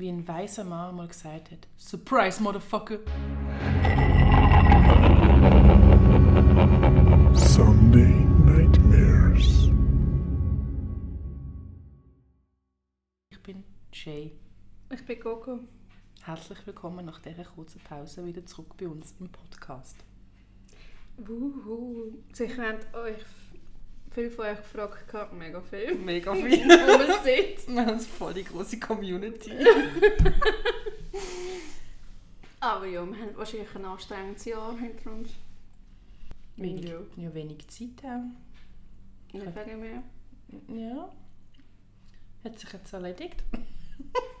wie ein weißer Mann mal gesagt hat. Surprise, Motherfucker! Sunday Nightmares. Ich bin Shay. Ich bin Coco. Herzlich willkommen nach dieser kurzen Pause wieder zurück bei uns im Podcast. Wuhu. Sicher haben euch viele von euch gefragt, gehabt. mega viel. Mega Wo viel. wir sind. Wir haben voll die große Community. Aber ja, wir haben wahrscheinlich ein anstrengendes Jahr hinter uns. Wenig, Ja. ja, wenig Zeit auch. Nicht wegen mir. Ja. Hat sich jetzt erledigt.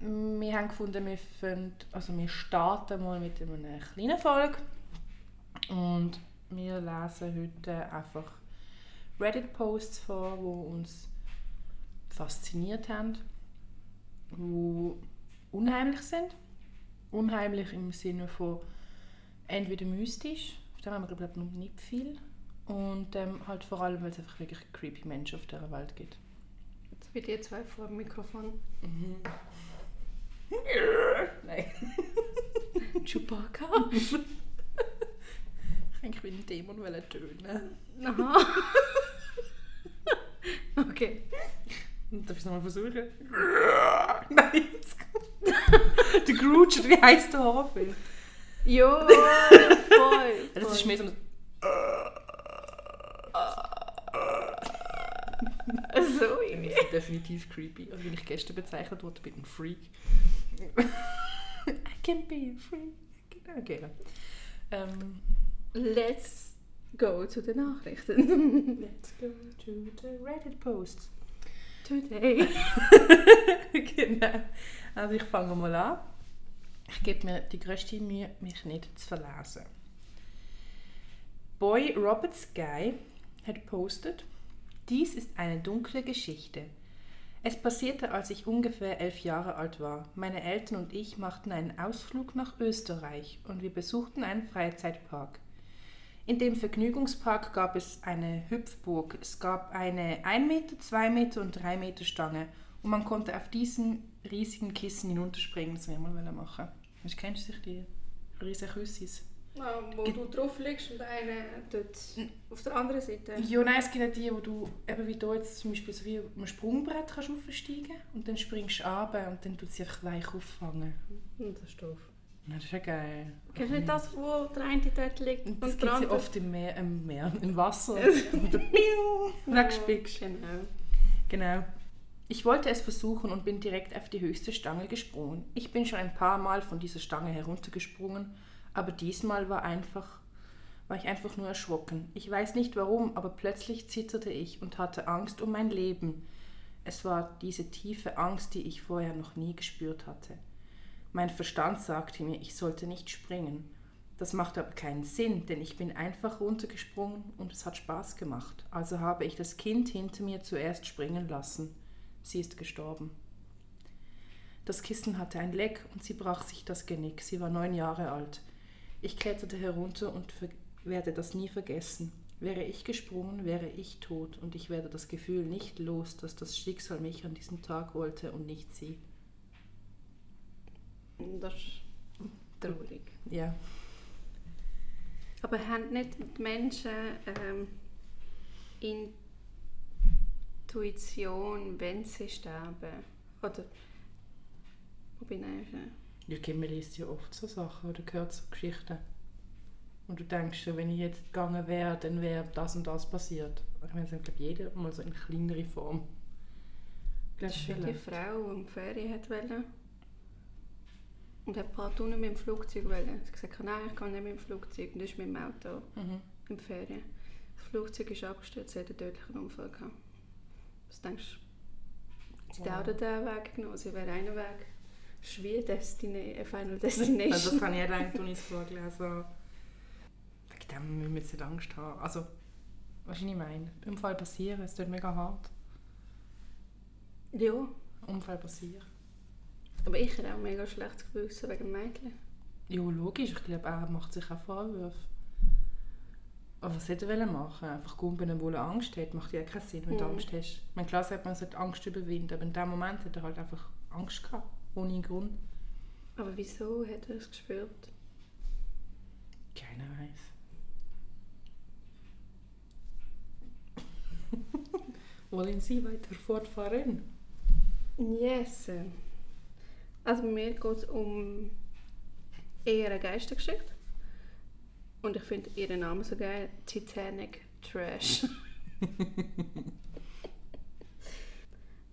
wir haben gefunden, wir, fangen, also wir starten mal mit einer kleinen Folge. Und wir lesen heute einfach Reddit-Posts vor, die uns fasziniert haben, die unheimlich sind. Unheimlich im Sinne von entweder mystisch, auf dem haben wir glaube ich noch nicht viel, und ähm, halt vor allem, weil es einfach wirklich creepy Menschen auf dieser Welt gibt. Jetzt bei dir zwei vor dem Mikrofon. Nein. Chewbacca. Ich eigentlich wie ein Dämon wollen tönen. Aha. okay. Darf ich es nochmal versuchen? Nein, jetzt kommt- Der Grooch, oder wie heisst der Horrorfilm? Ja, voll. Ja, das ist mehr so ein... so Das irgendwie. ist definitiv creepy. Und wie ich gestern bezeichnet wurde, bin ich ein Freak. I can be a freak. Okay. Ähm, Let's go zu den Nachrichten. let's go to the Reddit posts. Today. genau. Also ich fange mal an. Ich gebe mir die größte Mühe, mich nicht zu verlesen. Boy Robert Sky hat gepostet, dies ist eine dunkle Geschichte. Es passierte, als ich ungefähr elf Jahre alt war. Meine Eltern und ich machten einen Ausflug nach Österreich und wir besuchten einen Freizeitpark. In dem Vergnügungspark gab es eine Hüpfburg. Es gab eine 1 Meter, 2 Meter und 3 Meter Stange und man konnte auf diesen riesigen Kissen hinunterspringen. Das wir mal machen. Weißt, kennst du die riesigen Küssis? Ah, wo du drauf liegst und einer dort auf der anderen Seite. Ja, nein, es gibt auch die, wo du eben wie hier jetzt zum Beispiel so wie auf einem Sprungbrett kannst aufsteigen und dann springst du runter und dann tut sie einfach weich auffangen. Hm, Das ist doof. Das ist ja geil. Kennst du nicht das, wo der eine dort liegt Und das gibt es ja oft im Meer, im, Meer, im Wasser. wegspickst. Genau. Genau. Ich wollte es versuchen und bin direkt auf die höchste Stange gesprungen. Ich bin schon ein paar Mal von dieser Stange heruntergesprungen, aber diesmal war einfach war ich einfach nur erschrocken. Ich weiß nicht warum, aber plötzlich zitterte ich und hatte Angst um mein Leben. Es war diese tiefe Angst, die ich vorher noch nie gespürt hatte. Mein Verstand sagte mir, ich sollte nicht springen. Das macht aber keinen Sinn, denn ich bin einfach runtergesprungen und es hat Spaß gemacht. Also habe ich das Kind hinter mir zuerst springen lassen. Sie ist gestorben. Das Kissen hatte ein Leck und sie brach sich das Genick. Sie war neun Jahre alt. Ich kletterte herunter und werde das nie vergessen. Wäre ich gesprungen, wäre ich tot und ich werde das Gefühl nicht los, dass das Schicksal mich an diesem Tag wollte und nicht sie. Das ist traurig. Ja. Aber haben nicht die Menschen ähm, Intuition, wenn sie sterben? Oder... Wo bin ich? Ja, man liest ja oft so Sachen oder hört so Geschichten. Und du denkst so, wenn ich jetzt gegangen wäre, dann wäre das und das passiert. Ich meine, das hat, glaube jeder mal so in kleinerer Form. Das ist wie die Frau, die Ferien hat wollte. Und hat partout nicht mit dem Flugzeug wollen. Sie hat gesagt, nein, ich kann nicht mit dem Flugzeug. Und das ist mit dem Auto Mhm. in Ferien. Das Flugzeug ist abgestürzt, sie hat einen tödlichen Unfall gehabt. Was denkst du? Sie Wow. wow. diesen Weg genommen, sie wäre einen Weg. Wie Destiny, äh, Final Also Destination. das habe ich auch gedacht, als ich es vorgelesen habe. Wegen dem müssen wir jetzt nicht Angst haben. Also, was ich meine, Unfall passieren, es tut mega hart. ja, Unfall passieren. Aber ich hätte auch mega schlechtes Gewissen wegen Mädchen. Ja, logisch. Ich glaube, er macht sich auch Vorwürfe. Aber was hätte er machen Einfach gumpen, wo er Angst hat, macht ja keinen Sinn, wenn du Mhm. Angst hast. Ich meine, klar sagt man, man sollte Angst überwinden, aber in dem Moment hat er halt einfach Angst gehabt, ohne Grund. Aber wieso hat er es gespürt? Keiner weiß. Wollen Sie weiter fortfahren? Yes. Also bei mir geht es um eher eine Geistergeschichte. Und ich finde ihren Namen so geil. Titanic Trash.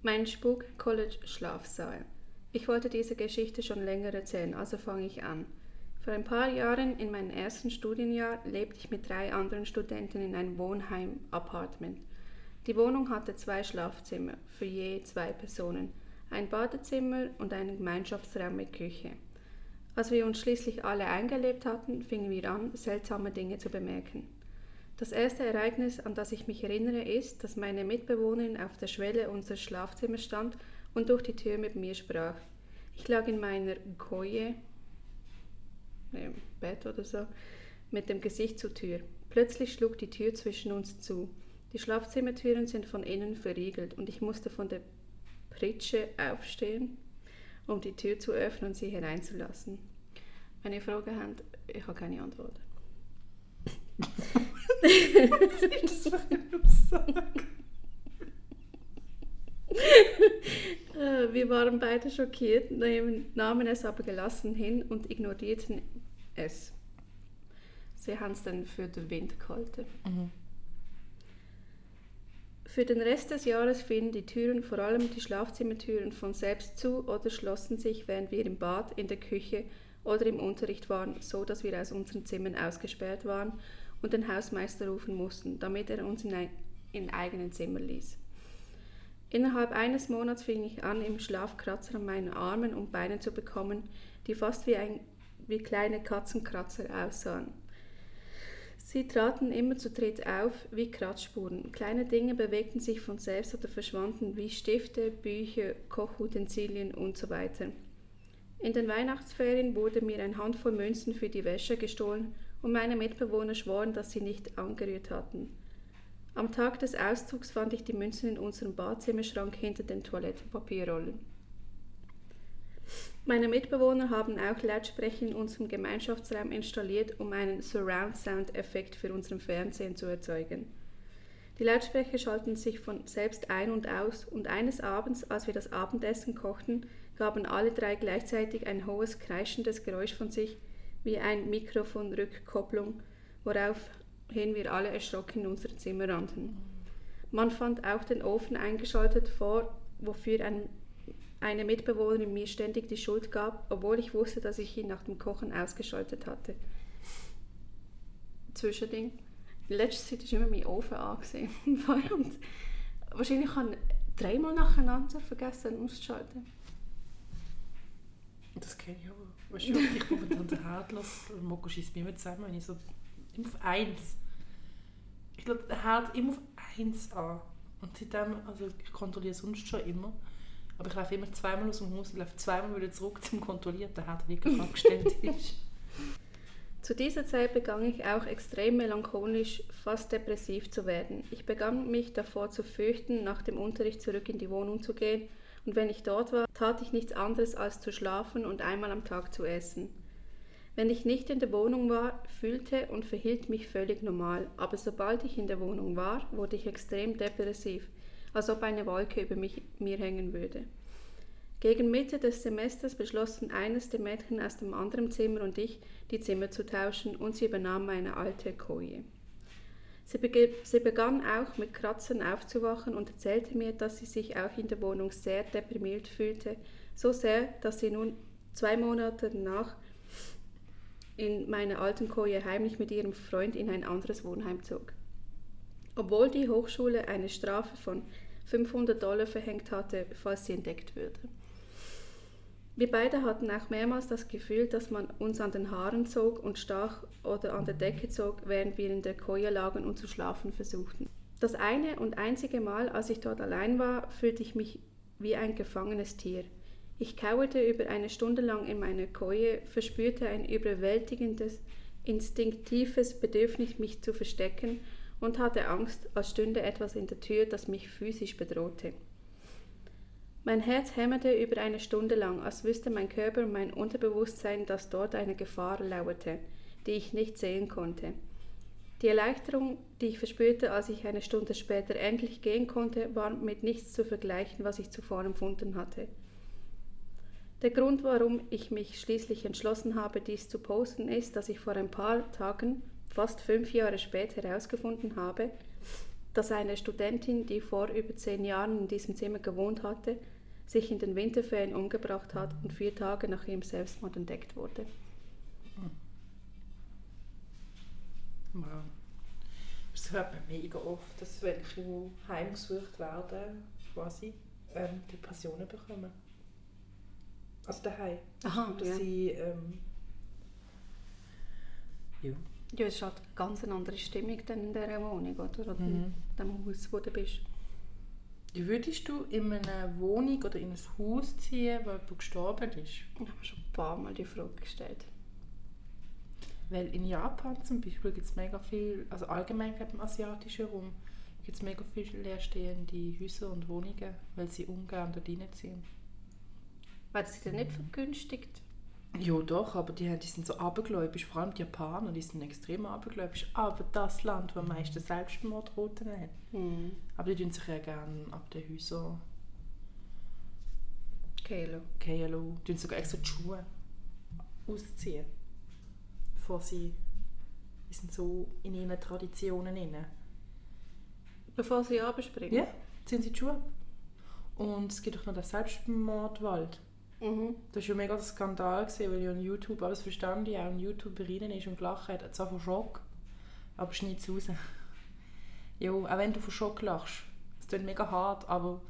mein Spuk College Schlafsaal. Ich wollte diese Geschichte schon länger erzählen, also fange ich an. Vor ein paar Jahren, in meinem ersten Studienjahr, lebte ich mit drei anderen Studenten in einem Wohnheim-Apartment. Die Wohnung hatte zwei Schlafzimmer für je zwei Personen, ein Badezimmer und einen Gemeinschaftsraum mit Küche. Als wir uns schließlich alle eingelebt hatten, fingen wir an, seltsame Dinge zu bemerken. Das erste Ereignis, an das ich mich erinnere, ist, dass meine Mitbewohnerin auf der Schwelle unseres Schlafzimmers stand und durch die Tür mit mir sprach. Ich lag in meiner Koje, im Bett oder so, mit dem Gesicht zur Tür. Plötzlich schlug die Tür zwischen uns zu. Die Schlafzimmertüren sind von innen verriegelt und ich musste von der Pritsche aufstehen, um die Tür zu öffnen und sie hereinzulassen. Wenn ihr Fragen habt, ich habe keine Antwort. Was ist das für eine Aussage? Äh, wir waren beide schockiert, nahmen es aber gelassen hin und ignorierten es. Sie haben es dann für den Wind gehalten. Mhm. Für den Rest des Jahres fielen die Türen, vor allem die Schlafzimmertüren, von selbst zu oder schlossen sich, während wir im Bad, in der Küche oder im Unterricht waren, so dass wir aus unseren Zimmern ausgesperrt waren und den Hausmeister rufen mussten, damit er uns in ein in eigenen Zimmer ließ. Innerhalb eines Monats fing ich an, im Schlaf Kratzer an meinen Armen und Beinen zu bekommen, die fast wie, ein, wie kleine Katzenkratzer aussahen. Sie traten immer zu dritt auf wie Kratzspuren. Kleine Dinge bewegten sich von selbst oder verschwanden wie Stifte, Bücher, Kochutensilien usw. So In den Weihnachtsferien wurde mir ein Handvoll Münzen für die Wäsche gestohlen und meine Mitbewohner schworen, dass sie nicht angerührt hatten. Am Tag des Auszugs fand ich die Münzen in unserem Badzimmerschrank hinter den Toilettenpapierrollen. Meine Mitbewohner haben auch Lautsprecher in unserem Gemeinschaftsraum installiert, um einen Surround-Sound-Effekt für unseren Fernsehen zu erzeugen. Die Lautsprecher schalten sich von selbst ein und aus und eines Abends, als wir das Abendessen kochten, gaben alle drei gleichzeitig ein hohes, kreischendes Geräusch von sich, wie ein Mikrofonrückkopplung, woraufhin wir alle erschrocken in unser Zimmer rannten. Man fand auch den Ofen eingeschaltet vor, wofür ein eine Mitbewohnerin mir ständig die Schuld gab, obwohl ich wusste, dass ich ihn nach dem Kochen ausgeschaltet hatte. Zwischending. In letzter Zeit ist immer mein Ofen angesehen. Wahrscheinlich habe ich dreimal nacheinander vergessen auszuschalten. Das kenne ich aber. Weißt du, ich komme dann den Herd los und Moko schießt mir zusammen, wenn ich so immer auf eins. Ich glaube, der Herd immer auf eins an. Und seitdem, also ich kontrolliere sonst schon immer. Aber ich laufe immer zweimal aus dem Haus und laufe zweimal wieder zurück zum Kontrollieren, der wirklich abgestellt ist. Zu dieser Zeit begann ich auch extrem melancholisch, fast depressiv zu werden. Ich begann mich davor zu fürchten, nach dem Unterricht zurück in die Wohnung zu gehen, und wenn ich dort war, tat ich nichts anderes als zu schlafen und einmal am Tag zu essen. Wenn ich nicht in der Wohnung war, fühlte und verhielt mich völlig normal, aber sobald ich in der Wohnung war, wurde ich extrem depressiv als ob eine Wolke über mich, mir hängen würde. Gegen Mitte des Semesters beschlossen eines der Mädchen aus dem anderen Zimmer und ich, die Zimmer zu tauschen, und sie übernahm meine alte Koje. Sie, sie begann auch mit Kratzern aufzuwachen und erzählte mir, dass sie sich auch in der Wohnung sehr deprimiert fühlte, so sehr, dass sie nun zwei Monate danach in meiner alten Koje heimlich mit ihrem Freund in ein anderes Wohnheim zog. Obwohl die Hochschule eine Strafe von 500 Dollar verhängt hatte, falls sie entdeckt würde. Wir beide hatten auch mehrmals das Gefühl, dass man uns an den Haaren zog und stach oder an der Decke zog, während wir in der Koje lagen und zu schlafen versuchten. Das eine und einzige Mal, als ich dort allein war, fühlte ich mich wie ein gefangenes Tier. Ich kauerte über eine Stunde lang in meiner Koje, verspürte ein überwältigendes, instinktives Bedürfnis, mich zu verstecken und hatte Angst, als stünde etwas in der Tür, das mich physisch bedrohte. Mein Herz hämmerte über eine Stunde lang, als wüsste mein Körper und mein Unterbewusstsein, dass dort eine Gefahr lauerte, die ich nicht sehen konnte. Die Erleichterung, die ich verspürte, als ich eine Stunde später endlich gehen konnte, war mit nichts zu vergleichen, was ich zuvor empfunden hatte. Der Grund, warum ich mich schließlich entschlossen habe, dies zu posten, ist, dass ich vor ein paar Tagen, fast fünf Jahre später, herausgefunden habe, dass eine Studentin, die vor über zehn Jahren in diesem Zimmer gewohnt hatte, sich in den Winterferien umgebracht hat und vier Tage nach ihrem Selbstmord entdeckt wurde. Wow. Das hört man mega oft, dass welche, die heimgesucht werden, quasi ähm, Depressionen bekommen. Also daheim. Aha, Dass ja. sie, ähm, ja. Ja, es ist halt eine ganz eine andere Stimmung dann in dieser Wohnung, oder? Oder Mhm. in dem Haus, wo du bist. Würdest du in eine Wohnung oder in ein Haus ziehen, wo jemand gestorben ist? Ich habe schon ein paar Mal die Frage gestellt. Weil in Japan zum Beispiel gibt es mega viel, also allgemein im asiatischen Raum, gibt es mega viele leerstehende Häuser und Wohnungen, weil sie ungern dort reinziehen. Werden sie dann nicht vergünstigt? Ja doch, aber die, die sind so abergläubisch, vor allem die Japaner, die sind extrem abergläubisch. Aber das Land, das am meisten Selbstmordroten hat. Hm. Aber die tun sich ja gerne ab den Häusern gehen lassen. Die tun sogar extra die Schuhe ausziehen, bevor sie... Die sind so in ihren Traditionen inne. Bevor sie abspringen? Ja, ziehen sie die Schuhe ab. Und es gibt auch noch den Selbstmordwald. Mhm. Das war ja mega ein Skandal, gewesen, weil ja on YouTube, aber das verstand ich auch, ein YouTuber rein ist und gelacht hat, zwar von Schock, aber schneid es raus. ja, auch wenn du von Schock lachst, es klingt mega hart, aber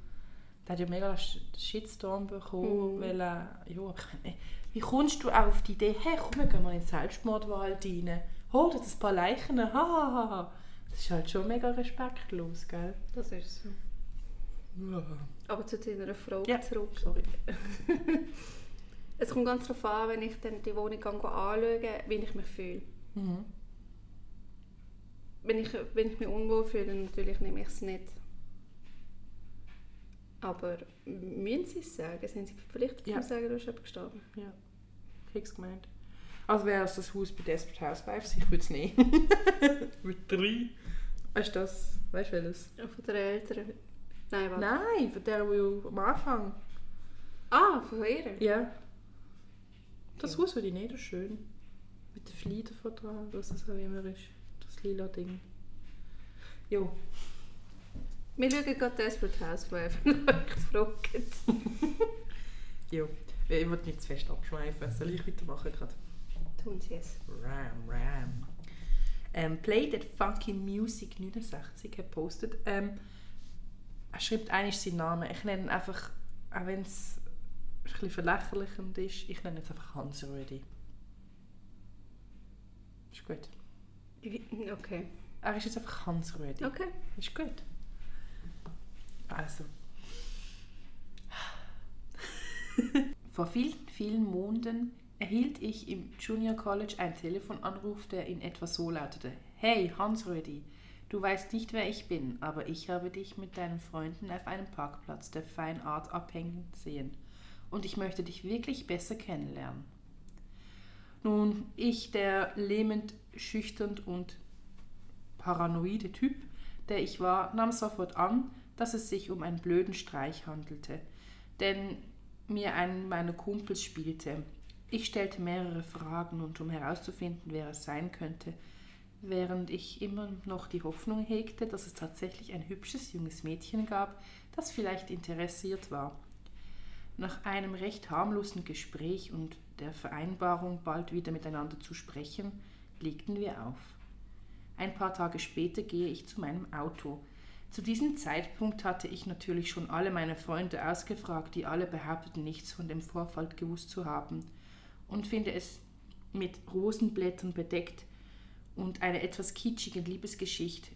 der hat ja mega einen Sh- Shitstorm bekommen, Mhm. weil, äh, ja, aber ich meine, wie kommst du auf die Idee, hey, komm, wir gehen mal in den Selbstmordwald rein, hol dir ein paar Leichen, ha, ha, ha. Das ist halt schon mega respektlos, gell? Das ist so. Aber zu deiner Frage Ja. zurück. Sorry. Es kommt ganz darauf an, wenn ich dann die Wohnung anschaue, wie ich mich fühle. Mhm. Wenn ich, wenn ich mich unwohl fühle, dann natürlich nehme ich es nicht. Aber müssen sie es sagen? Sind sie verpflichtet Ja. zu sagen, du hast jemanden gestorben? Ja, fix gemeint. Also wäre es das Haus bei Desperate Housewives, ich würde es nehmen. Mit drei. Weißt du das? Weißt du welches? Ja, Von den Eltern? Nein, warte. Nein, von der, die am Anfang. Ah, von ihr? Ja. Das Ja. Haus würde ich nicht, ist schön. Mit den Flieder von dran, was das auch immer ist. Das lila Ding. Jo. Wir schauen gerade Desperate Housewives, wenn ihr euch gefragt Jo. Ich wollte nicht zu fest abschweifen. Soll ich weitermachen gerade? Tun sie es. Ram, Ram. Ähm, Play That Funky Music 69 hat postet. Ähm, er schreibt eigentlich seinen Namen. Ich nenne ihn einfach, auch wenn es ein bisschen verlächerlichend ist, ich nenne jetzt einfach Hans Rödi. Ist gut. Okay. Er ist jetzt einfach Hans Rödi. Okay. Ist gut. Also. Vor vielen, vielen Monaten erhielt ich im Junior College einen Telefonanruf, der in etwa so lautete. Hey, Hans-Rödi, du weißt nicht, wer ich bin, aber ich habe dich mit deinen Freunden auf einem Parkplatz der Fine Art abhängen sehen. Und ich möchte dich wirklich besser kennenlernen. Nun, ich, der lähmend, schüchtern und paranoide Typ, der ich war, nahm sofort an, dass es sich um einen blöden Streich handelte, denn mir ein meiner Kumpels spielte. Ich stellte mehrere Fragen und um herauszufinden, wer es sein könnte, während ich immer noch die Hoffnung hegte, dass es tatsächlich ein hübsches junges Mädchen gab, das vielleicht interessiert war. Nach einem recht harmlosen Gespräch und der Vereinbarung, bald wieder miteinander zu sprechen, legten wir auf. Ein paar Tage später gehe ich zu meinem Auto. Zu diesem Zeitpunkt hatte ich natürlich schon alle meine Freunde ausgefragt, die alle behaupteten, nichts von dem Vorfall gewusst zu haben, und finde es mit Rosenblättern bedeckt und einer etwas kitschigen Liebesgeschichte,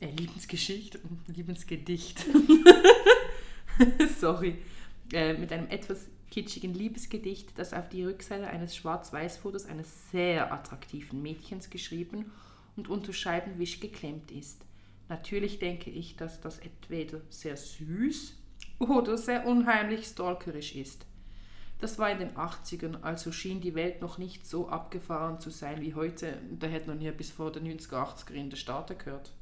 äh, Liebensgeschichte, Liebensgedicht, sorry, äh, mit einem etwas kitschigen Liebesgedicht, das auf die Rückseite eines Schwarz-Weiß-Fotos eines sehr attraktiven Mädchens geschrieben und unter Scheibenwisch geklemmt ist. Natürlich denke ich, dass das entweder sehr süß oder sehr unheimlich stalkerisch ist. Das war in den 80ern, also schien die Welt noch nicht so abgefahren zu sein wie heute. Da hätte man hier bis vor den 90er, 80er in den Staaten gehört.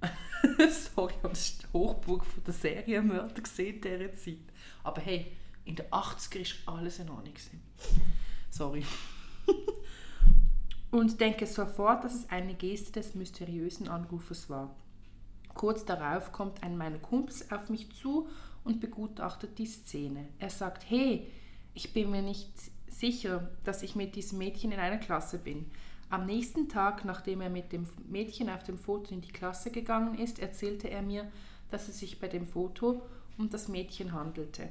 Sorry, habe das Hochburg von der Serienmörder gesehen dieser Zeit. Aber hey, in den 80er ist alles in Ordnung. Sorry. Und denke sofort, dass es eine Geste des mysteriösen Anrufers war. Kurz darauf kommt ein meiner Kumpels auf mich zu und begutachtet die Szene. Er sagt, hey, ich bin mir nicht sicher, dass ich mit diesem Mädchen in einer Klasse bin. Am nächsten Tag, nachdem er mit dem Mädchen auf dem Foto in die Klasse gegangen ist, erzählte er mir, dass es sich bei dem Foto um das Mädchen handelte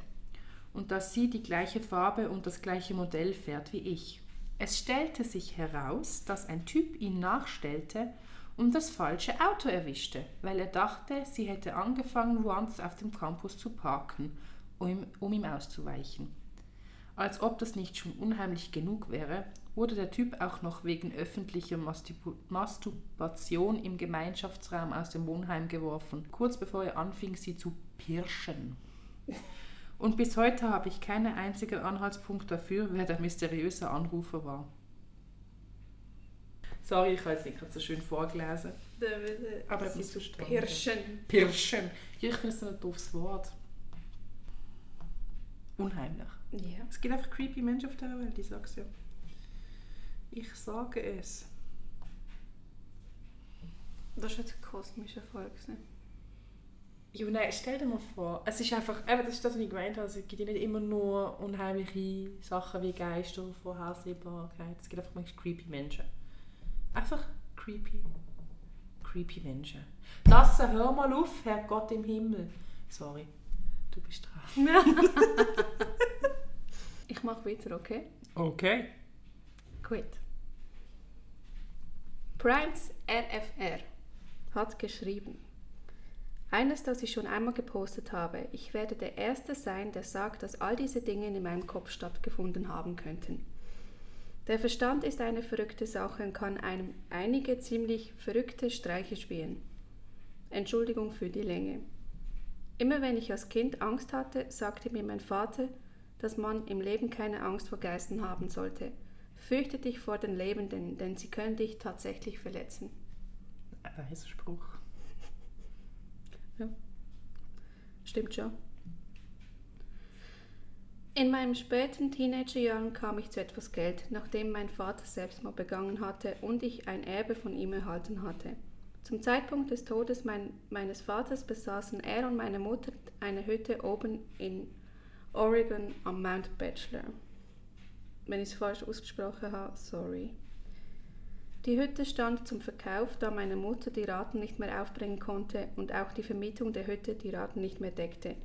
und dass sie die gleiche Farbe und das gleiche Modell fährt wie ich. Es stellte sich heraus, dass ein Typ ihn nachstellte und das falsche Auto erwischte, weil er dachte, sie hätte angefangen, woanders auf dem Campus zu parken, um, um ihm auszuweichen. Als ob das nicht schon unheimlich genug wäre, wurde der Typ auch noch wegen öffentlicher Masturbation im Gemeinschaftsraum aus dem Wohnheim geworfen, kurz bevor er anfing, sie zu pirschen. Und bis heute habe ich keinen einzigen Anhaltspunkt dafür, wer der mysteriöse Anrufer war. Sorry, ich habe jetzt nicht gerade so schön vorgelesen. Aber es ist so Pirschen. Pirschen. Ja, ich finde es ein doofes Wort. Unheimlich. Ja. Es gibt einfach creepy Menschen auf dieser Welt, ich sag's ja. Ich sage es. Das ist jetzt eine kosmische Folge. ne? Ja, nein, stell dir mal vor, es ist einfach, eben, das ist das, was ich gemeint habe, es gibt ja nicht immer nur unheimliche Sachen wie Geister, Vorhersehbarkeit, es gibt einfach manchmal creepy Menschen. Einfach creepy, creepy Menschen. Das, hör mal auf, Herr Gott im Himmel. Sorry, du bist dran. Mache weiter, okay? Okay. Gut. Primes RFR hat geschrieben. Eines, das ich schon einmal gepostet habe. Ich werde der Erste sein, der sagt, dass all diese Dinge in meinem Kopf stattgefunden haben könnten. Der Verstand ist eine verrückte Sache und kann einem einige ziemlich verrückte Streiche spielen. Entschuldigung für die Länge. Immer wenn ich als Kind Angst hatte, sagte mir mein Vater, dass man im Leben keine Angst vor Geistern haben sollte. Fürchte dich vor den Lebenden, denn sie können dich tatsächlich verletzen. Ein weiser Spruch. Ja. Stimmt schon. In meinen späten Teenagerjahren kam ich zu etwas Geld, nachdem mein Vater Selbstmord begangen hatte und ich ein Erbe von ihm erhalten hatte. Zum Zeitpunkt des Todes mein, meines Vaters besaßen er und meine Mutter eine Hütte oben in Oregon am Mount Bachelor. Wenn ich es falsch ausgesprochen habe, sorry. Die Hütte stand zum Verkauf, da meine Mutter die Raten nicht mehr aufbringen konnte und auch die Vermietung der Hütte die Raten nicht mehr deckte.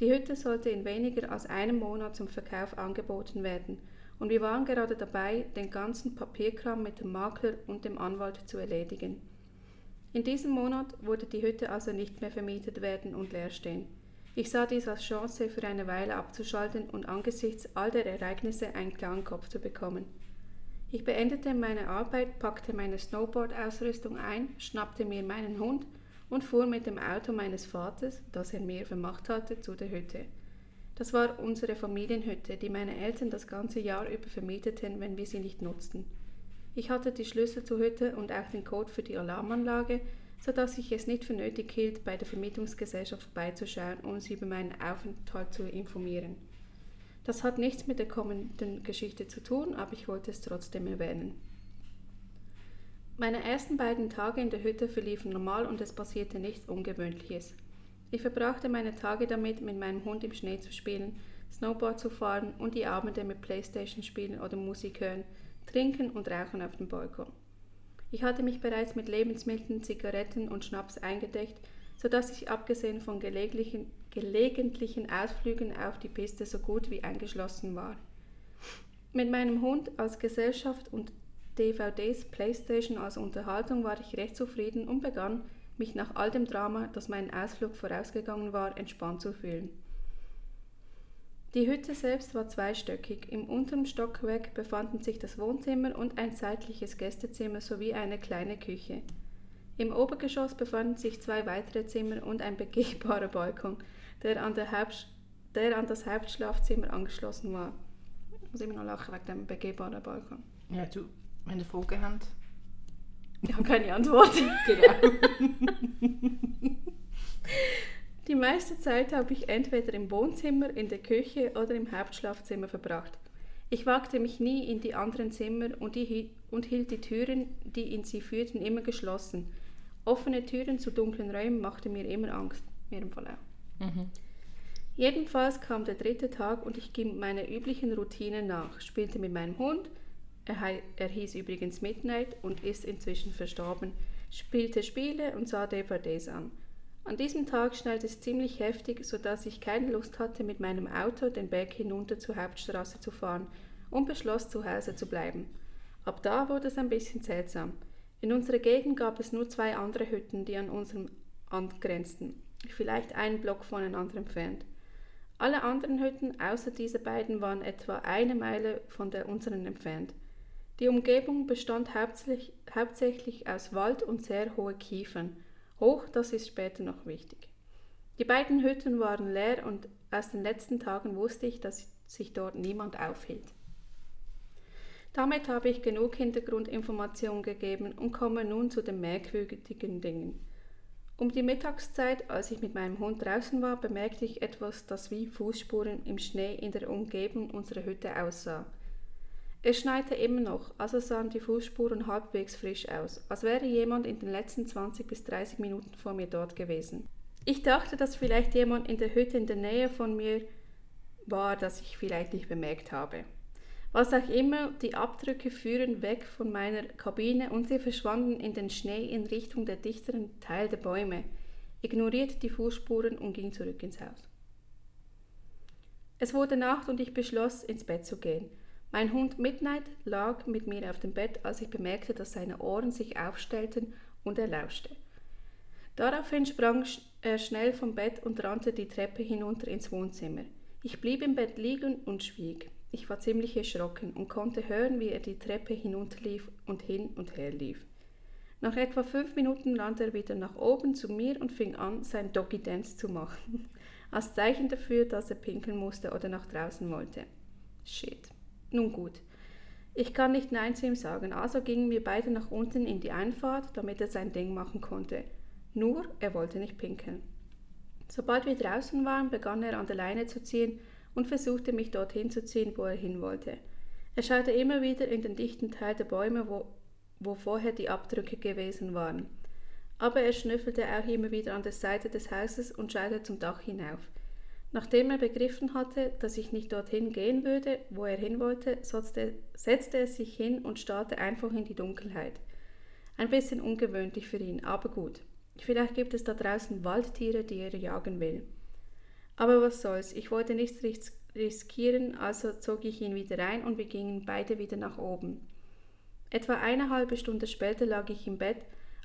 Die Hütte sollte in weniger als einem Monat zum Verkauf angeboten werden und wir waren gerade dabei, den ganzen Papierkram mit dem Makler und dem Anwalt zu erledigen. In diesem Monat wurde die Hütte also nicht mehr vermietet werden und leer stehen. Ich sah dies als Chance, für eine Weile abzuschalten und angesichts all der Ereignisse einen klaren Kopf zu bekommen. Ich beendete meine Arbeit, packte meine Snowboard-Ausrüstung ein, schnappte mir meinen Hund und fuhr mit dem Auto meines Vaters, das er mir vermacht hatte, zu der Hütte. Das war unsere Familienhütte, die meine Eltern das ganze Jahr über vermieteten, wenn wir sie nicht nutzten. Ich hatte die Schlüssel zur Hütte und auch den Code für die Alarmanlage, so dass ich es nicht für nötig hielt, bei der Vermietungsgesellschaft vorbeizuschauen, um sie über meinen Aufenthalt zu informieren. Das hat nichts mit der kommenden Geschichte zu tun, aber ich wollte es trotzdem erwähnen. Meine ersten beiden Tage in der Hütte verliefen normal und es passierte nichts Ungewöhnliches. Ich verbrachte meine Tage damit, mit meinem Hund im Schnee zu spielen, Snowboard zu fahren und die Abende mit Playstation spielen oder Musik hören, trinken und rauchen auf dem Balkon. Ich hatte mich bereits mit Lebensmitteln, Zigaretten und Schnaps eingedeckt, sodass ich abgesehen von gelegentlichen, gelegentlichen Ausflügen auf die Piste so gut wie eingeschlossen war. Mit meinem Hund als Gesellschaft und DVDs, Playstation als Unterhaltung war ich recht zufrieden und begann, mich nach all dem Drama, das meinen Ausflug vorausgegangen war, entspannt zu fühlen. Die Hütte selbst war zweistöckig. Im unteren Stockwerk befanden sich das Wohnzimmer und ein seitliches Gästezimmer sowie eine kleine Küche. Im Obergeschoss befanden sich zwei weitere Zimmer und ein begehbarer Balkon. der an, der an das Hauptschlafzimmer angeschlossen war. Ich muss immer noch lachen wegen dem begehbaren Balkon. Ja, du, wenn ihr Fragen habt. Ich habe keine Antwort. Genau. Die meiste Zeit habe ich entweder im Wohnzimmer, in der Küche oder im Hauptschlafzimmer verbracht. Ich wagte mich nie in die anderen Zimmer und, die, und hielt die Türen, die in sie führten, immer geschlossen. Offene Türen zu dunklen Räumen machten mir immer Angst. Mir im Fall auch. Mhm. Jedenfalls kam der dritte Tag und ich ging meiner üblichen Routine nach, spielte mit meinem Hund, er, er hieß übrigens Midnight und ist inzwischen verstorben, spielte Spiele und sah DVDs an. An diesem Tag schnellte es ziemlich heftig, sodass ich keine Lust hatte, mit meinem Auto den Berg hinunter zur Hauptstraße zu fahren und beschloss, zu Hause zu bleiben. Ab da wurde es ein bisschen seltsam. In unserer Gegend gab es nur zwei andere Hütten, die an unserem angrenzten, vielleicht einen Block voneinander entfernt. Alle anderen Hütten außer diese beiden waren etwa eine Meile von der unseren entfernt. Die Umgebung bestand hauptsächlich, hauptsächlich aus Wald und sehr hohe Kiefern. Hoch, das ist später noch wichtig. Die beiden Hütten waren leer und aus den letzten Tagen wusste ich, dass sich dort niemand aufhielt. Damit habe ich genug Hintergrundinformation gegeben und komme nun zu den merkwürdigen Dingen. Um die Mittagszeit, als ich mit meinem Hund draußen war, bemerkte ich etwas, das wie Fußspuren im Schnee in der Umgebung unserer Hütte aussah. Es schneite immer noch, also sahen die Fußspuren halbwegs frisch aus, als wäre jemand in den letzten 20 bis 30 Minuten vor mir dort gewesen. Ich dachte, dass vielleicht jemand in der Hütte in der Nähe von mir war, das ich vielleicht nicht bemerkt habe. Was auch immer, die Abdrücke führen weg von meiner Kabine und sie verschwanden in den Schnee in Richtung der dichteren Teil der Bäume, ignorierte die Fußspuren und ging zurück ins Haus. Es wurde Nacht und ich beschloss, ins Bett zu gehen. Mein Hund Midnight lag mit mir auf dem Bett, als ich bemerkte, dass seine Ohren sich aufstellten und er lauschte. Daraufhin sprang er schnell vom Bett und rannte die Treppe hinunter ins Wohnzimmer. Ich blieb im Bett liegen und schwieg. Ich war ziemlich erschrocken und konnte hören, wie er die Treppe hinunterlief und hin und her lief. Nach etwa fünf Minuten rannte er wieder nach oben zu mir und fing an, sein Doggy Dance zu machen, als Zeichen dafür, dass er pinkeln musste oder nach draußen wollte. Shit. Nun gut. Ich kann nicht Nein zu ihm sagen, also gingen wir beide nach unten in die Einfahrt, damit er sein Ding machen konnte. Nur, er wollte nicht pinkeln. Sobald wir draußen waren, begann er an der Leine zu ziehen und versuchte mich dorthin zu ziehen, wo er hin wollte. Er schaute immer wieder in den dichten Teil der Bäume, wo, wo vorher die Abdrücke gewesen waren. Aber er schnüffelte auch immer wieder an der Seite des Hauses und schaute zum Dach hinauf. Nachdem er begriffen hatte, dass ich nicht dorthin gehen würde, wo er hin wollte, setzte, er sich hin und starrte einfach in die Dunkelheit. Ein bisschen ungewöhnlich für ihn, aber gut. Vielleicht gibt es da draußen Waldtiere, die er jagen will. Aber was soll's, ich wollte nichts ris riskieren, also zog ich ihn wieder rein und wir gingen beide wieder nach oben. Etwa eine halbe Stunde später lag ich im Bett,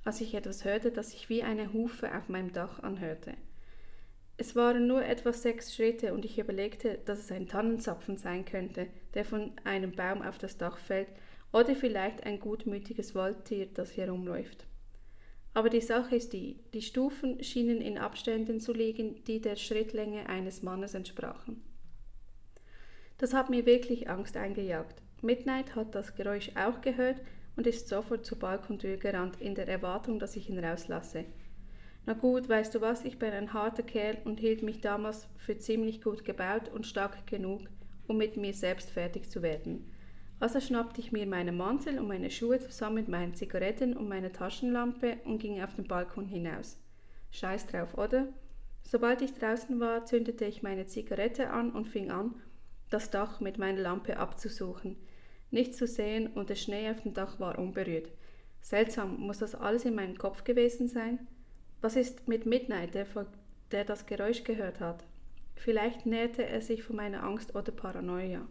als ich etwas hörte, das sich wie eine Hufe auf meinem Dach anhörte. Es waren nur etwa sechs Schritte und ich überlegte, dass es ein Tannenzapfen sein könnte, der von einem Baum auf das Dach fällt, oder vielleicht ein gutmütiges Waldtier, das hier rumläuft. Aber die Sache ist die, die Stufen schienen in Abständen zu liegen, die der Schrittlänge eines Mannes entsprachen. Das hat mir wirklich Angst eingejagt. Midnight hat das Geräusch auch gehört und ist sofort zur Balkontür gerannt, in der Erwartung, dass ich ihn rauslasse. Na gut, weißt du was, ich bin ein harter Kerl und hielt mich damals für ziemlich gut gebaut und stark genug, um mit mir selbst fertig zu werden. Also schnappte ich mir meinen Mantel und meine Schuhe zusammen mit meinen Zigaretten und meiner Taschenlampe und ging auf den Balkon hinaus. Scheiß drauf, oder? Sobald ich draußen war, zündete ich meine Zigarette an und fing an, das Dach mit meiner Lampe abzusuchen. Nichts zu sehen und der Schnee auf dem Dach war unberührt. Seltsam, muss das alles in meinem Kopf gewesen sein? Was ist mit Midnight, der, der das Geräusch gehört hat? Vielleicht näherte er sich von meiner Angst oder Paranoia.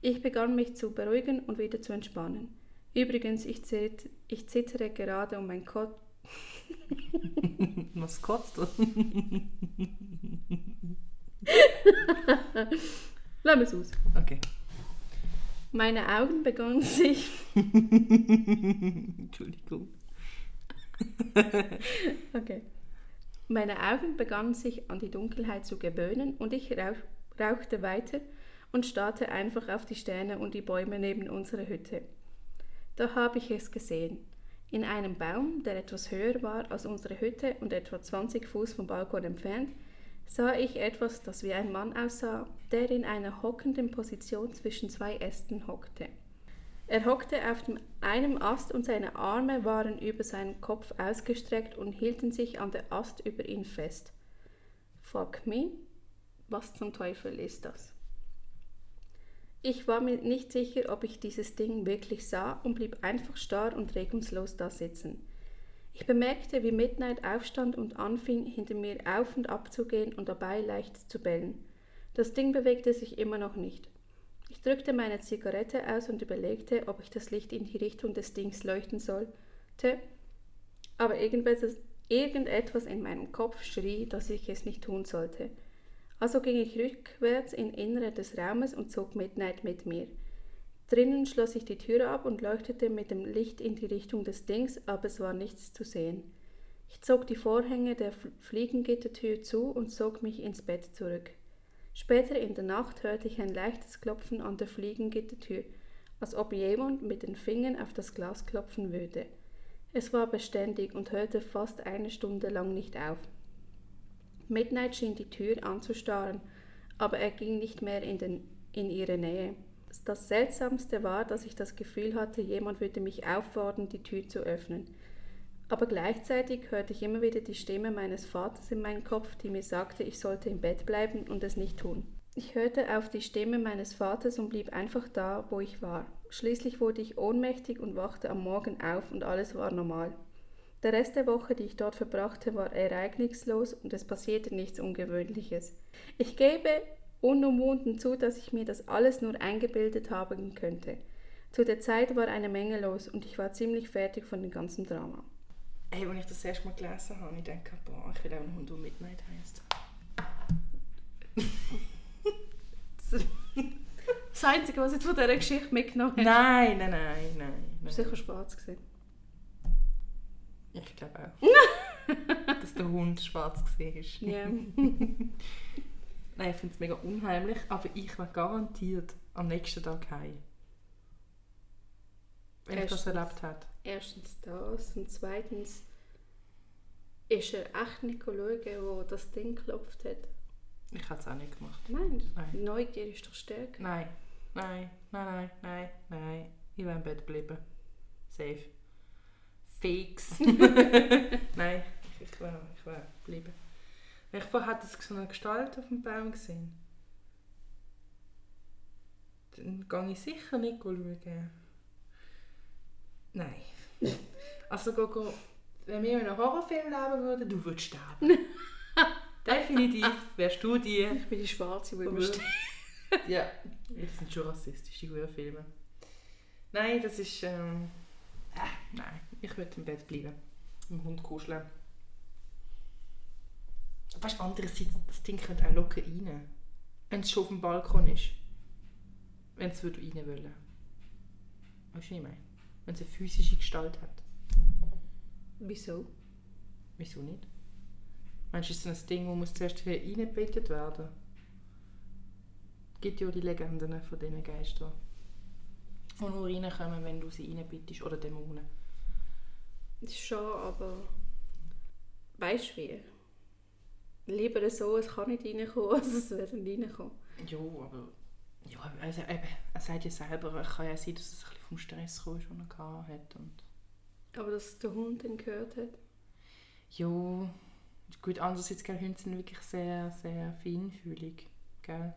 Ich begann mich zu beruhigen und wieder zu entspannen. Übrigens, ich, zit ich zittere gerade um mein Kopf. Was kotzt du? Lass es aus. Okay. Meine Augen begannen sich. Entschuldigung. Okay. Meine Augen begannen sich an die Dunkelheit zu gewöhnen und ich rauch, rauchte weiter und starrte einfach auf die Sterne und die Bäume neben unserer Hütte. Da habe ich es gesehen. In einem Baum, der etwas höher war als unsere Hütte und etwa 20 Fuß vom Balkon entfernt, sah ich etwas, das wie ein Mann aussah, der in einer hockenden Position zwischen zwei Ästen hockte. Er hockte auf einem Ast und seine Arme waren über seinen Kopf ausgestreckt und hielten sich an der Ast über ihn fest. Fuck me, was zum Teufel ist das? Ich war mir nicht sicher, ob ich dieses Ding wirklich sah und blieb einfach starr und regungslos da sitzen. Ich bemerkte, wie Midnight aufstand und anfing, hinter mir auf und ab zu gehen und dabei leicht zu bellen. Das Ding bewegte sich immer noch nicht. Ich drückte meine Zigarette aus und überlegte, ob ich das Licht in die Richtung des Dings leuchten sollte, aber irgendetwas in meinem Kopf schrie, dass ich es nicht tun sollte. Also ging ich rückwärts in Innere des Raumes und zog Midnight mit mir. Drinnen schloss ich die Tür ab und leuchtete mit dem Licht in die Richtung des Dings, aber es war nichts zu sehen. Ich zog die Vorhänge der Fliegengittertür zu und zog mich ins Bett zurück. Später in der Nacht hörte ich ein leichtes Klopfen an der Fliegengittertür, als ob jemand mit den Fingern auf das Glas klopfen würde. Es war beständig und hörte fast eine Stunde lang nicht auf. Midnight schien die Tür anzustarren, aber er ging nicht mehr in, den, in ihre Nähe. Das Seltsamste war, dass ich das Gefühl hatte, jemand würde mich auffordern, die Tür zu öffnen. Aber gleichzeitig hörte ich immer wieder die Stimme meines Vaters in meinem Kopf, die mir sagte, ich sollte im Bett bleiben und es nicht tun. Ich hörte auf die Stimme meines Vaters und blieb einfach da, wo ich war. Schließlich wurde ich ohnmächtig und wachte am Morgen auf und alles war normal. Der Rest der Woche, die ich dort verbrachte, war ereignislos und es passierte nichts Ungewöhnliches. Ich gebe unumwunden zu, dass ich mir das alles nur eingebildet haben könnte. Zu der Zeit war eine Menge los und ich war ziemlich fertig von dem ganzen Drama. Hey, als ich das erste Mal gelesen habe, ich denke, boah, ich will auch einen Hund, der Midnight heisst. das Einzige, was ich von dieser Geschichte mitgenommen habe. Nein, nein, nein, nein. nein. Sicher schwarz gesehen. Ich glaube auch. dass der Hund schwarz war. Ja. Nein, ich finde es mega unheimlich, aber ich war garantiert am nächsten Tag heim. Wenn ich das Erstens. erlebt habe. Erstens das und zweitens ist er echt nicht schauen, wo das Ding geklopft hat. Ich habe es auch nicht gemacht. Nein, Nein. Neugier ist doch stärker. Nein, nein, nein, nein, nein, nein. Ich will im Bett bleiben. Safe. Fix. nein, ich, will, ich will bleiben. Ich vorher hatte so eine Gestalt auf dem Baum gesehen, dann gehe ich sicher nicht schauen. Nein. Also, go, go, wenn wir in einem Horrorfilm leben würden, du würdest sterben. Definitiv wärst du die. Ich bin die Schwarze, die immer. Ja, das sind schon rassistische Filme. Nein, das ist. Ähm, äh, nein, ich würde im Bett bleiben. Im Hund kuscheln. Weißt du, andererseits, das Ding könnte auch locker rein. Wenn es schon auf dem Balkon ist. Wenn es rein wollen. Weißt du, was ich meine? Wenn es eine physische Gestalt hat. Wieso? Wieso nicht? Meinst du, ist es ein Ding, das muss zuerst hier reingebettet werden? Es gibt ja die Legenden von diesen Geistern. Die nur reinkommen, wenn du sie reinbittest. Oder Dämonen. Das ist schon, aber. Weißt du wie? Lieber so, es kann nicht reinkommen, als es wird reinkommen. Ja, aber... Ja, also eben, er sagt ja selber, es kann ja sein, dass es ein bisschen vom Stress kam, den er gehabt hat. Und Aber dass der Hund den gehört hat. ja, gut, andererseits, gell, Hunde sind wirklich sehr, sehr feinfühlig, gell?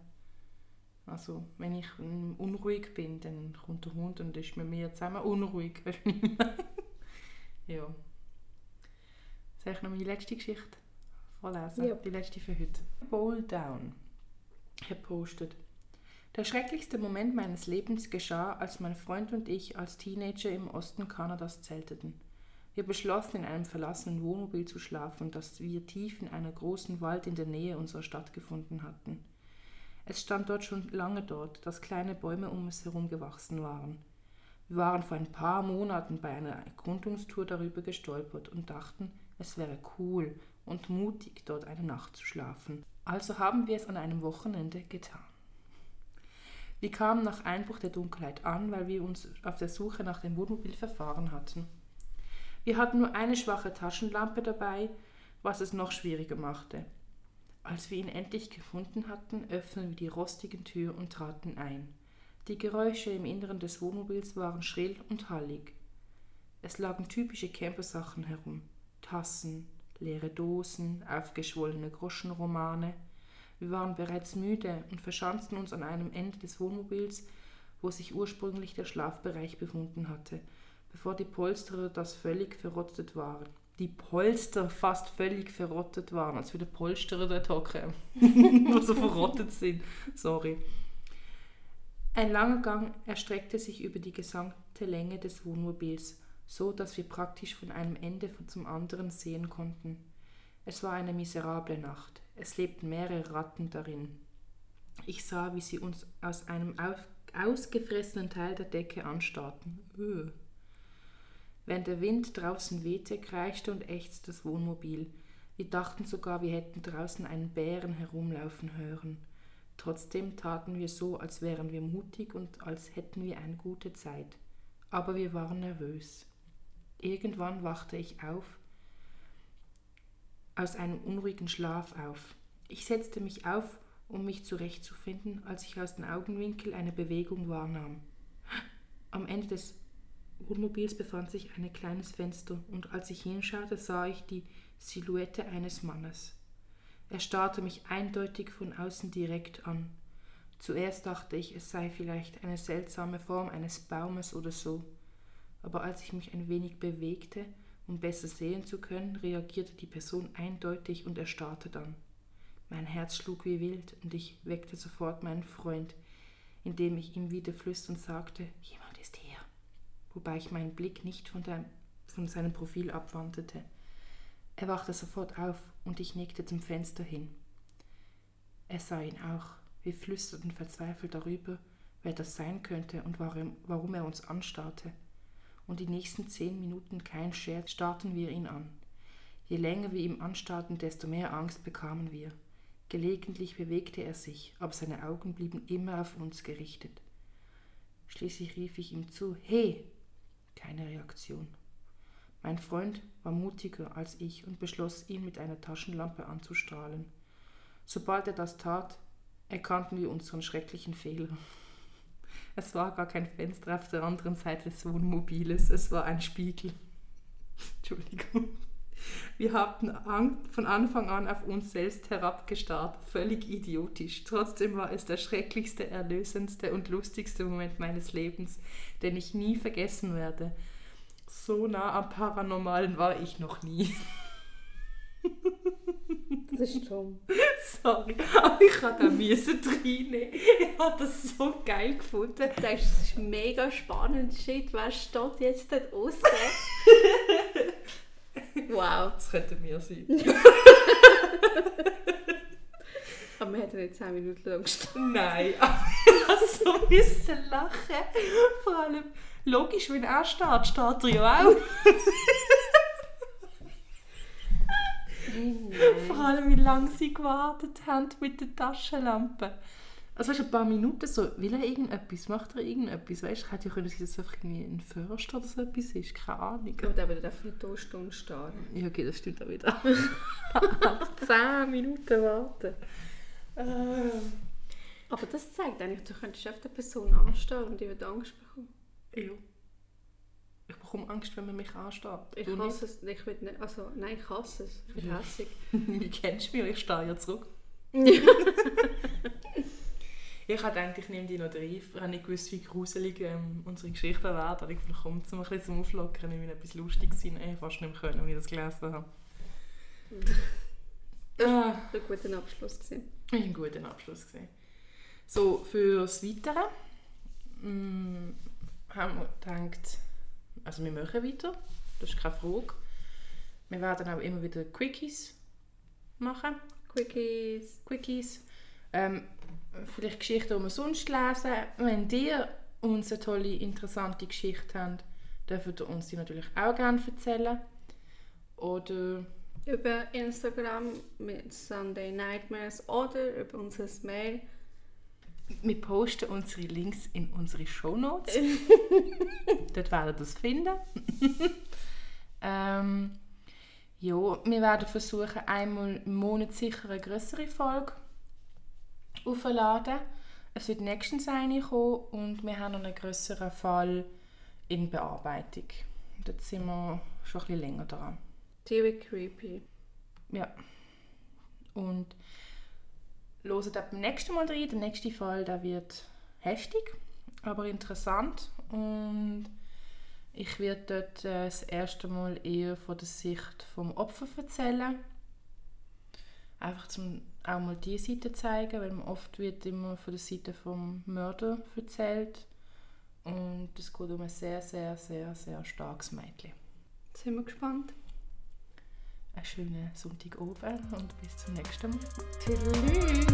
Also, wenn ich unruhig bin, dann kommt der Hund und ist mit mir zusammen unruhig, weißt du, ich meine? Ja. Soll ich noch meine letzte Geschichte vorlesen? Ja. Die letzte für heute. Bowl Down. Ich habe postet. Der schrecklichste Moment meines Lebens geschah, als mein Freund und ich als Teenager im Osten Kanadas zelteten. Wir beschlossen, in einem verlassenen Wohnmobil zu schlafen, das wir tief in einer großen Wald in der Nähe unserer Stadt gefunden hatten. Es stand dort schon lange dort, dass kleine Bäume um es herum gewachsen waren. Wir waren vor ein paar Monaten bei einer Erkundungstour darüber gestolpert und dachten, es wäre cool, und mutig, dort eine Nacht zu schlafen. Also haben wir es an einem Wochenende getan. Wir kamen nach Einbruch der Dunkelheit an, weil wir uns auf der Suche nach dem Wohnmobil verfahren hatten. Wir hatten nur eine schwache Taschenlampe dabei, was es noch schwieriger machte. Als wir ihn endlich gefunden hatten, öffneten wir die rostigen Tür und traten ein. Die Geräusche im Inneren des Wohnmobils waren schrill und hallig. Es lagen typische Campersachen herum. Tassen, leere Dosen, aufgeschwollene Groschenromane. Wir waren bereits müde und verschanzten uns an einem Ende des Wohnmobils, wo sich ursprünglich der Schlafbereich befunden hatte, bevor die Polsterer das völlig verrottet waren. Die Polster fast völlig verrottet waren, als würde Polsterer dort hocken, wo so verrottet sind. Sorry. Ein langer Gang erstreckte sich über die gesamte Länge des Wohnmobils, so dass wir praktisch von einem Ende zum anderen sehen konnten. Es war eine miserable Nacht. Es lebten mehrere Ratten darin. Ich sah, wie sie uns aus einem ausgefressenen Teil der Decke anstarrten. Öh. Während der Wind draußen wehte, kreischte und ächzte das Wohnmobil. Wir dachten sogar, wir hätten draußen einen Bären herumlaufen hören. Trotzdem taten wir so, als wären wir mutig und als hätten wir eine gute Zeit. Aber wir waren nervös. Irgendwann wachte ich auf, aus einem unruhigen Schlaf auf. Ich setzte mich auf, um mich zurechtzufinden, als ich aus dem Augenwinkel eine Bewegung wahrnahm. Am Ende des Wohnmobils befand sich ein kleines Fenster, und als ich hinschaute, sah ich die Silhouette eines Mannes. Er starrte mich eindeutig von außen direkt an. Zuerst dachte ich, es sei vielleicht eine seltsame Form eines Baumes oder so, aber als ich mich ein wenig bewegte, um besser sehen zu können, reagierte die Person eindeutig und erstarrte dann. Mein Herz schlug wie wild und ich weckte sofort meinen Freund, indem ich ihm wieder flüsternd sagte, jemand ist hier, wobei ich meinen Blick nicht von, der, von seinem Profil abwandte. Er wachte sofort auf und ich nickte zum Fenster hin. Er sah ihn auch. Wir flüsterten verzweifelt darüber, wer das sein könnte und warum er uns anstarrte. Und die nächsten zehn Minuten kein Scherz starrten wir ihn an. Je länger wir ihm anstarrten, desto mehr Angst bekamen wir. Gelegentlich bewegte er sich, aber seine Augen blieben immer auf uns gerichtet. Schließlich rief ich ihm zu, He! Keine Reaktion. Mein Freund war mutiger als ich und beschloss, ihn mit einer Taschenlampe anzustrahlen. Sobald er das tat, erkannten wir unseren schrecklichen Fehler. Es war gar kein Fenster auf der anderen Seite des Wohnmobiles, es war ein Spiegel. Entschuldigung. Wir hatten von Anfang an auf uns selbst herabgestarrt, völlig idiotisch. Trotzdem war es der schrecklichste, erlösendste und lustigste Moment meines Lebens, den ich nie vergessen werde. So nah am Paranormalen war ich noch nie. Das ist dumm. Sorry, aber ich hatte da müssen reinnehmen. Ich habe das so geil gefunden. Das ist mega spannend. Shit, wer steht jetzt dort außen? wow. Das könnte mir sein. aber wir hätten nicht 10 Minuten lang gestanden. Nein, aber ich musste so müssen lachen. Vor allem, logisch, wenn er steht, steht er ja auch. Vor allem, wie lange sie gewartet haben mit der Taschenlampe. Also weißt, ein paar Minuten so, will er irgendetwas, macht er irgendetwas, weißt du, hätte ja können, dass es einfach irgendwie ein Förster oder so etwas ist, keine Ahnung. Gut, aber der darf nicht eine Stunde stehen. Ja, okay, das stimmt auch wieder. Zehn Minuten warten. Äh. Aber das zeigt eigentlich, du könntest auf der Person anstehen und die wird Angst bekommen. Ja. Ich bekomme Angst, wenn man mich anstarrt. Ich Du hasse es. Ich will nicht, also, nein, ich hasse es. Ich bin hässig. nicht? Wie kennst du mich? Ich stehe ja zurück. Ich hatte gedacht, ich nehme die noch rein. Ich habe nicht gewusst, wie gruselig ähm, unsere Geschichten werden. Ich dachte, komm, zum ein bisschen zum Auflockern, ich will etwas Lustiges sein. Ich fast nicht mehr können, als ich das gelesen habe. Ah, Das war ein guter Abschluss. Das war ein guter Abschluss. So, fürs Weitere mm, haben wir gedacht, also wir machen weiter, das ist keine Frage. Wir werden auch immer wieder Quickies machen. Quickies. Quickies. Ähm, vielleicht Geschichten, die wir sonst lesen. Wenn ihr uns eine tolle, interessante Geschichte habt, dürft ihr uns die natürlich auch gerne erzählen. Oder Über Instagram mit Sunday Nightmares oder über unser Mail. Wir posten unsere Links in unsere Shownotes. Dort werdet ihr das finden. ähm, ja, wir werden versuchen, einmal im Monat sicher eine größere Folge aufzuladen. Es wird nächstens eine kommen und wir haben noch einen größeren Fall in Bearbeitung. Dort sind wir schon ein bisschen länger dran. Ziemlich creepy. Ja. Und loset ab dem nächsten Mal rein. Der nächste Fall der wird heftig, aber interessant. Und ich werde dort äh, das erste Mal eher von der Sicht vom Opfer erzählen. Einfach zum auch mal die Seite zeigen, weil man oft wird immer von der Seite vom Mörder erzählt. Und es geht um ein sehr, sehr, sehr, sehr starkes Mädchen. Sind wir gespannt. Einen schönen Sonntagabend und bis zum nächsten Mal. Tschüss.